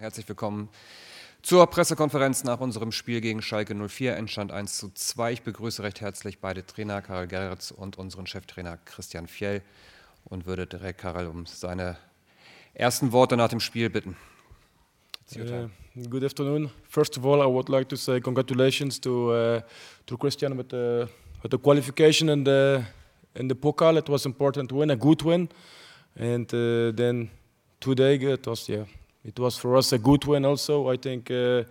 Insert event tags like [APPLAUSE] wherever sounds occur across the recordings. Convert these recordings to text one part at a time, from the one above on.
Herzlich willkommen zur Pressekonferenz nach unserem Spiel gegen Schalke 04. Entstand 1 zu 2. Ich begrüße recht herzlich beide Trainer, Karel Gerritz und unseren Cheftrainer Christian Fjell und würde direkt Karel um seine ersten Worte nach dem Spiel bitten. Uh, good afternoon. First of all, I would like to say congratulations to uh, to Christian with the with the qualification and the in the pokal. It was important win, a good win, and uh, then today it was yeah it was for us a good win also. I think uh,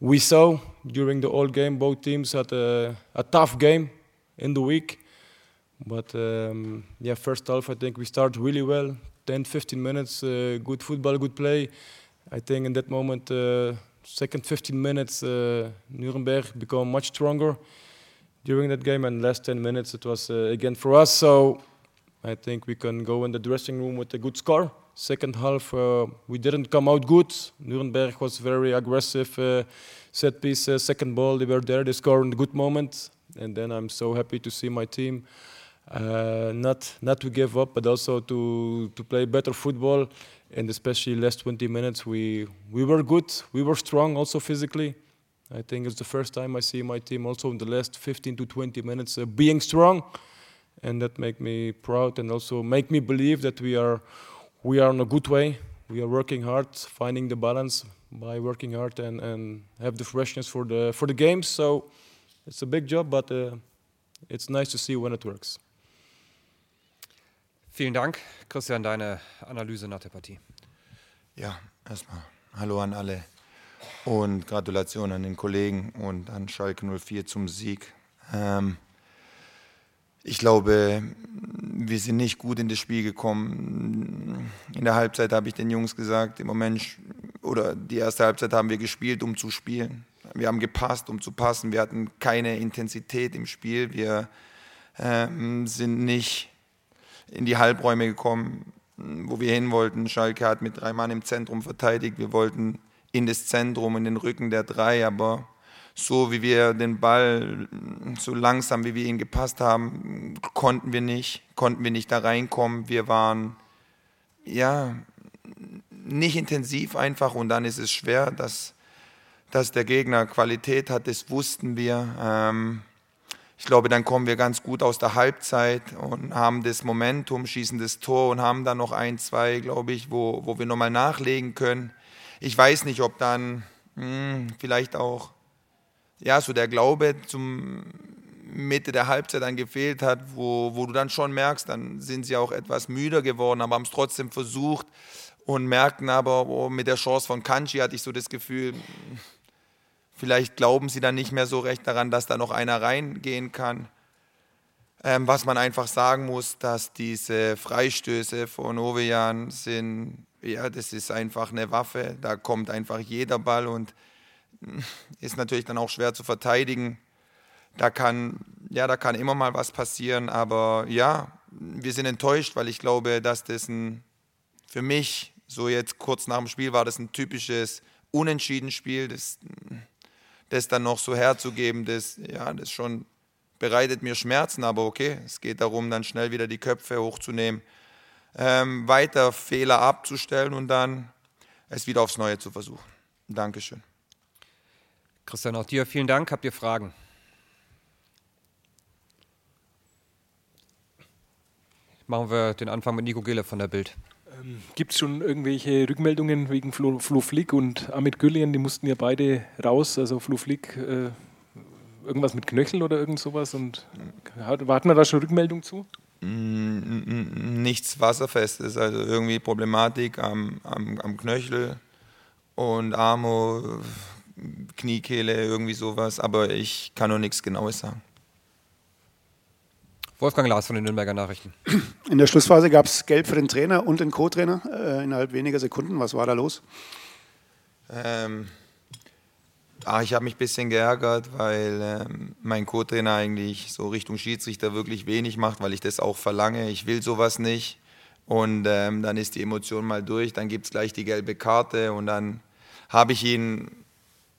we saw during the whole game both teams had a, a tough game in the week. But um, yeah, first half I think we started really well. 10, 15 minutes, uh, good football, good play. I think in that moment, uh, second 15 minutes, uh, Nuremberg became much stronger during that game, and last 10 minutes it was uh, again for us. So I think we can go in the dressing room with a good score. Second half, uh, we didn't come out good. Nuremberg was very aggressive, uh, set piece, uh, second ball, they were there, they scored in a good moment. And then I'm so happy to see my team not not to give up, but also to to play better football. And especially last 20 minutes, we we were good, we were strong, also physically. I think it's the first time I see my team also in the last 15 to 20 minutes uh, being strong, and that make me proud and also make me believe that we are we are on a good way. We are working hard, finding the balance by working hard and, and have the freshness for the for the games. So it's a big job, but uh, it's nice to see when it works. Vielen Dank, Christian, deine Analyse nach der Partie. Ja, erstmal Hallo an alle und Gratulation an den Kollegen und an Schalke 04 zum Sieg. Ähm, ich glaube, wir sind nicht gut in das Spiel gekommen. In der Halbzeit habe ich den Jungs gesagt, im Moment oder die erste Halbzeit haben wir gespielt, um zu spielen. Wir haben gepasst, um zu passen. Wir hatten keine Intensität im Spiel. Wir ähm, sind nicht in die Halbräume gekommen, wo wir hin wollten. Schalke hat mit drei Mann im Zentrum verteidigt. Wir wollten in das Zentrum, in den Rücken der drei, aber so wie wir den Ball, so langsam wie wir ihn gepasst haben, konnten wir nicht, konnten wir nicht da reinkommen. Wir waren, ja, nicht intensiv einfach und dann ist es schwer, dass, dass der Gegner Qualität hat, das wussten wir. Ähm, ich glaube, dann kommen wir ganz gut aus der Halbzeit und haben das Momentum, schießen das Tor und haben dann noch ein, zwei, glaube ich, wo, wo wir nochmal nachlegen können. Ich weiß nicht, ob dann mh, hm, vielleicht auch ja, so der Glaube zum Mitte der Halbzeit dann gefehlt hat, wo, wo du dann schon merkst, dann sind sie auch etwas müder geworden, aber haben es trotzdem versucht und merkten aber, oh, mit der Chance von Kanji hatte ich so das Gefühl, vielleicht glauben sie dann nicht mehr so recht daran, dass da noch einer reingehen kann. Ähm, was man einfach sagen muss, dass diese Freistöße von Ovejan sind, ja, das ist einfach eine Waffe, da kommt einfach jeder Ball und ist natürlich dann auch schwer zu verteidigen. Da kann, ja, da kann immer mal was passieren, aber ja, wir sind enttäuscht, weil ich glaube, dass das ein, für mich, so jetzt kurz nach dem Spiel, war das ein typisches Unentschieden-Spiel, das, das dann noch so herzugeben, das, ja, das schon bereitet mir Schmerzen, aber okay, es geht darum, dann schnell wieder die Köpfe hochzunehmen, ähm, weiter Fehler abzustellen und dann es wieder aufs Neue zu versuchen. Dankeschön. Christian, auch dir vielen Dank. Habt ihr Fragen? Machen wir den Anfang mit Nico Gille von der Bild. Ähm, Gibt es schon irgendwelche Rückmeldungen wegen Flo, Flo Flick und Amit Güllian? Die mussten ja beide raus. Also Flo Flick, äh, irgendwas mit Knöchel oder irgend sowas. Und hat, warten wir da schon Rückmeldung zu? Mm, nichts Wasserfestes, also irgendwie Problematik am, am, am Knöchel und Armo Kniekehle, irgendwie sowas, aber ich kann noch nichts Genaues sagen. Wolfgang Lars von den Nürnberger Nachrichten. In der Schlussphase gab es Gelb für den Trainer und den Co-Trainer äh, innerhalb weniger Sekunden. Was war da los? Ähm, ach, ich habe mich ein bisschen geärgert, weil ähm, mein Co-Trainer eigentlich so Richtung Schiedsrichter wirklich wenig macht, weil ich das auch verlange. Ich will sowas nicht. Und ähm, dann ist die Emotion mal durch, dann gibt es gleich die gelbe Karte und dann habe ich ihn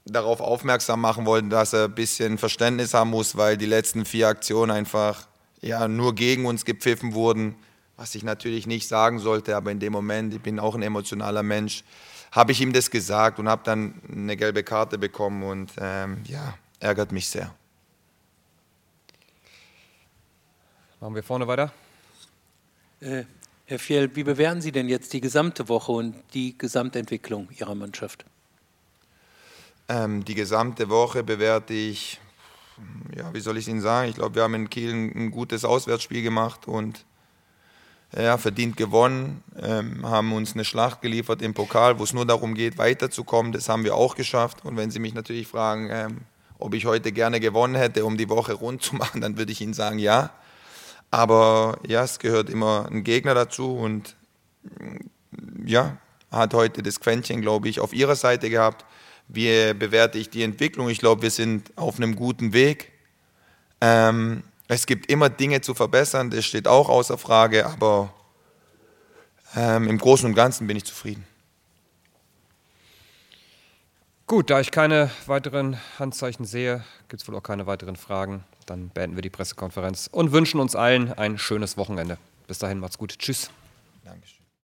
darauf aufmerksam machen wollten, dass er ein bisschen Verständnis haben muss, weil die letzten vier Aktionen einfach ja, nur gegen uns gepfiffen wurden, was ich natürlich nicht sagen sollte, aber in dem Moment, ich bin auch ein emotionaler Mensch, habe ich ihm das gesagt und habe dann eine gelbe Karte bekommen und ähm, ja, ärgert mich sehr. Machen wir vorne weiter. Äh, Herr Fjell, wie bewerten Sie denn jetzt die gesamte Woche und die Gesamtentwicklung Ihrer Mannschaft? Ähm, die gesamte Woche bewerte ich, ja, wie soll ich Ihnen sagen? Ich glaube, wir haben in Kiel ein, ein gutes Auswärtsspiel gemacht und ja, verdient gewonnen, ähm, haben uns eine Schlacht geliefert im Pokal, wo es nur darum geht, weiterzukommen. Das haben wir auch geschafft. Und wenn Sie mich natürlich fragen, ähm, ob ich heute gerne gewonnen hätte, um die Woche rund zu machen, [LAUGHS] dann würde ich Ihnen sagen, ja. Aber ja, es gehört immer ein Gegner dazu und ja, hat heute das Quäntchen, glaube ich, auf ihrer Seite gehabt. Wie bewerte ich die Entwicklung? Ich glaube, wir sind auf einem guten Weg. Ähm, es gibt immer Dinge zu verbessern, das steht auch außer Frage, aber ähm, im Großen und Ganzen bin ich zufrieden. Gut, da ich keine weiteren Handzeichen sehe, gibt es wohl auch keine weiteren Fragen. Dann beenden wir die Pressekonferenz und wünschen uns allen ein schönes Wochenende. Bis dahin, macht's gut. Tschüss. Dankeschön.